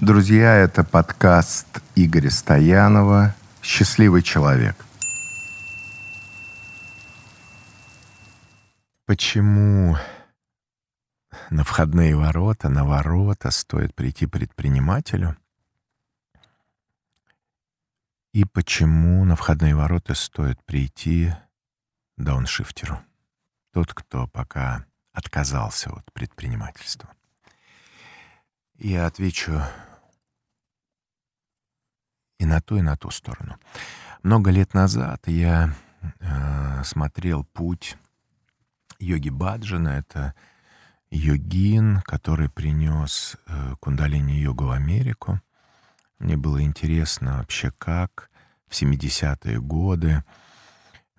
Друзья, это подкаст Игоря Стоянова «Счастливый человек». Почему на входные ворота, на ворота стоит прийти предпринимателю? И почему на входные ворота стоит прийти дауншифтеру? Тот, кто пока отказался от предпринимательства. Я отвечу и на ту, и на ту сторону. Много лет назад я э, смотрел путь йоги Баджана. Это йогин, который принес э, кундалини-йогу в Америку. Мне было интересно вообще, как в 70-е годы,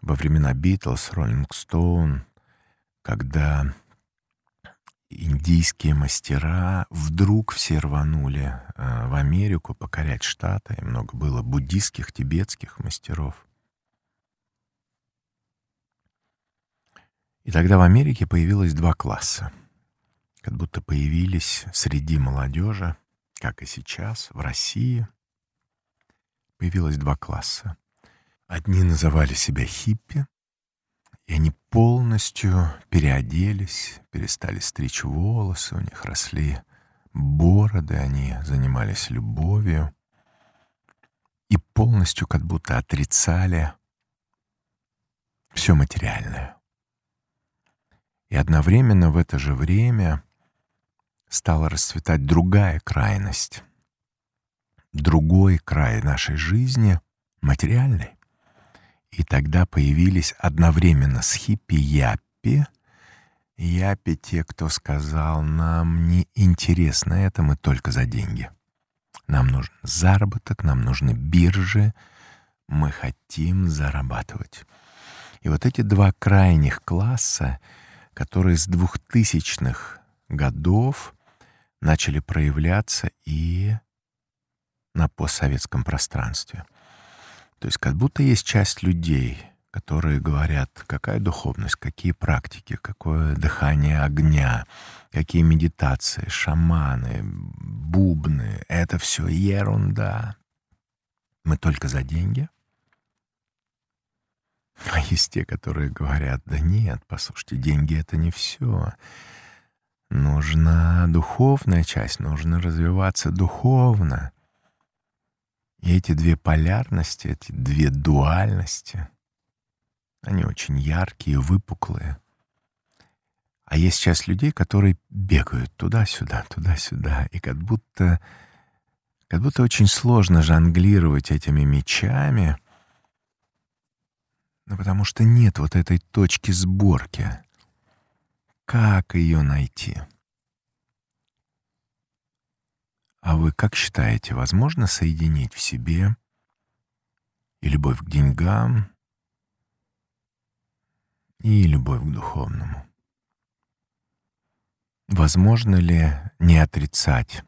во времена Битлз, Роллинг Стоун, когда индийские мастера вдруг все рванули э, в Америку покорять Штаты. И много было буддийских, тибетских мастеров. И тогда в Америке появилось два класса. Как будто появились среди молодежи, как и сейчас, в России, появилось два класса. Одни называли себя хиппи, и они полностью переоделись, перестали стричь волосы, у них росли бороды, они занимались любовью и полностью как будто отрицали все материальное. И одновременно в это же время стала расцветать другая крайность, другой край нашей жизни, материальный. И тогда появились одновременно с хиппи яппи. Яппи те, кто сказал, нам не интересно это, мы только за деньги. Нам нужен заработок, нам нужны биржи, мы хотим зарабатывать. И вот эти два крайних класса, которые с двухтысячных годов начали проявляться и на постсоветском пространстве — то есть как будто есть часть людей, которые говорят, какая духовность, какие практики, какое дыхание огня, какие медитации, шаманы, бубны. Это все ерунда. Мы только за деньги. А есть те, которые говорят, да нет, послушайте, деньги — это не все. Нужна духовная часть, нужно развиваться духовно. И эти две полярности, эти две дуальности, они очень яркие, выпуклые. А есть часть людей, которые бегают туда-сюда, туда-сюда, и как будто, как будто очень сложно жонглировать этими мечами, ну, потому что нет вот этой точки сборки. Как ее найти? А вы как считаете, возможно соединить в себе и любовь к деньгам, и любовь к духовному? Возможно ли не отрицать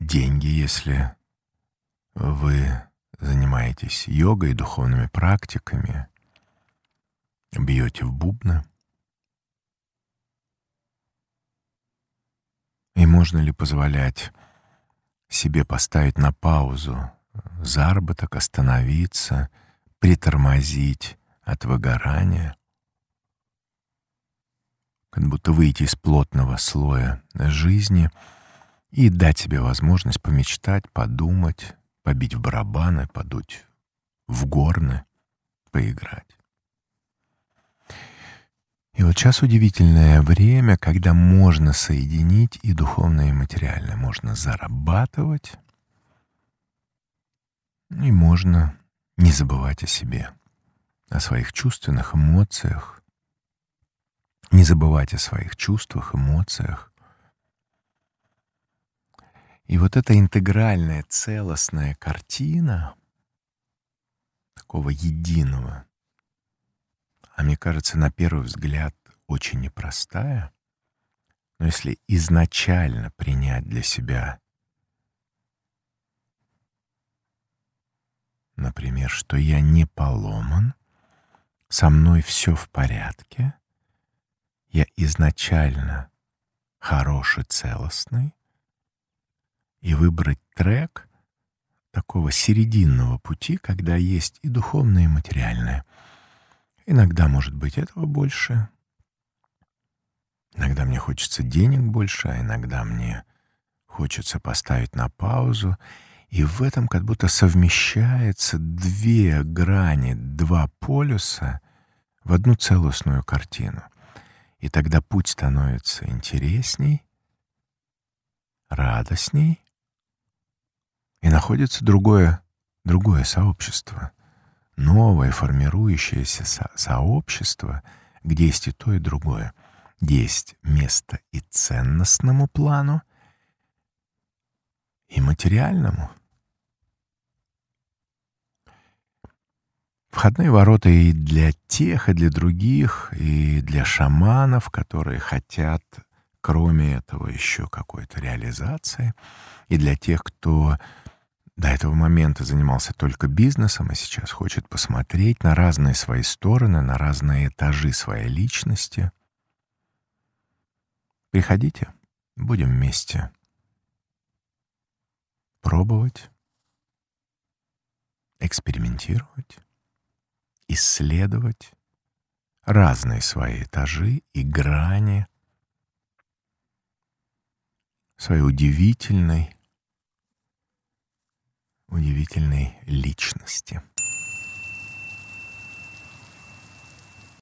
деньги, если вы занимаетесь йогой, духовными практиками, бьете в бубны? Можно ли позволять себе поставить на паузу заработок, остановиться, притормозить от выгорания? Как будто выйти из плотного слоя жизни и дать себе возможность помечтать, подумать, побить в барабаны, подуть в горны, поиграть. И вот сейчас удивительное время, когда можно соединить и духовное, и материальное. Можно зарабатывать, и можно не забывать о себе, о своих чувственных эмоциях, не забывать о своих чувствах, эмоциях. И вот эта интегральная, целостная картина такого единого а мне кажется, на первый взгляд очень непростая, но если изначально принять для себя, например, что я не поломан, со мной все в порядке, я изначально хороший, целостный, и выбрать трек такого серединного пути, когда есть и духовное, и материальное. Иногда, может быть, этого больше. Иногда мне хочется денег больше, а иногда мне хочется поставить на паузу. И в этом как будто совмещается две грани, два полюса в одну целостную картину. И тогда путь становится интересней, радостней, и находится другое, другое сообщество, новое формирующееся со сообщество, где есть и то, и другое, есть место и ценностному плану, и материальному. Входные ворота и для тех, и для других, и для шаманов, которые хотят, кроме этого, еще какой-то реализации, и для тех, кто до этого момента занимался только бизнесом, а сейчас хочет посмотреть на разные свои стороны, на разные этажи своей личности. Приходите, будем вместе пробовать, экспериментировать, исследовать разные свои этажи и грани своей удивительной, удивительной личности.